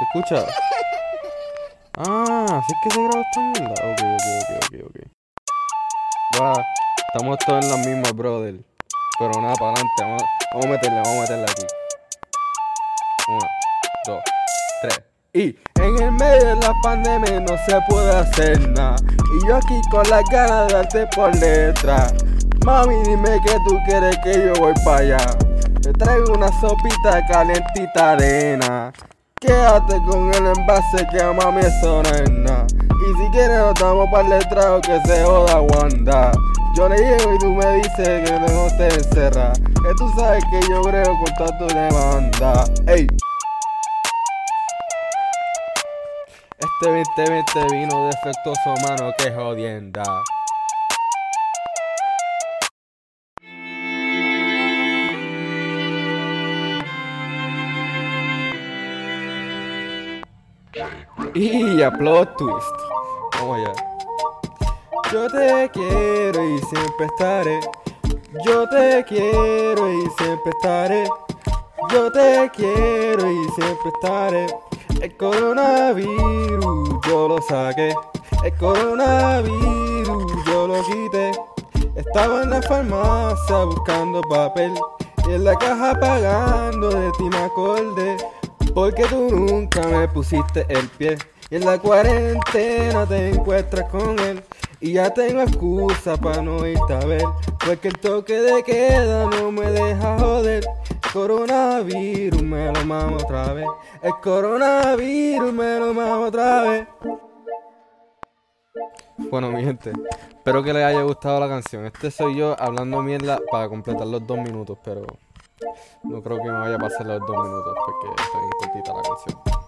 ¿Se escucha? Ah, así es que se graba esta mierda. Ok, ok, ok, ok, ok. Va, estamos todos en las mismas, brother. Pero nada, para adelante. Vamos, vamos a meterle, vamos a meterle aquí. Una, dos, tres. Y en el medio de la pandemia no se puede hacer nada. Y yo aquí con las ganas de darte por detrás. Mami, dime que tú quieres que yo voy para allá. Te traigo una sopita calientita arena. Quédate con el envase que a mami eso. Y si quieres nos damos para el trago que se joda Wanda. Yo le llego y tú me dices que no te encerras. Que tú sabes que yo creo con toda tu demanda. Ey. Este 2020 vino defectuoso, mano, que jodienda. Y a plot twist. Vamos allá. Yo te quiero y siempre estaré. Yo te quiero y siempre estaré. Yo te quiero y siempre estaré. El coronavirus yo lo saqué. El coronavirus yo lo quité. Estaba en la farmacia buscando papel. Y en la caja pagando de ti me acordé. Porque tú nunca me pusiste el pie. Y en la cuarentena te encuentras con él. Y ya tengo excusa para no irte a ver. Porque el toque de queda no me deja joder. Coronavirus me lo mamo otra vez. El coronavirus me lo mamo otra vez. Bueno, mi gente, espero que les haya gustado la canción. Este soy yo hablando mierda para completar los dos minutos, pero no creo que me vaya a pasar los dos minutos porque está bien cortita la canción.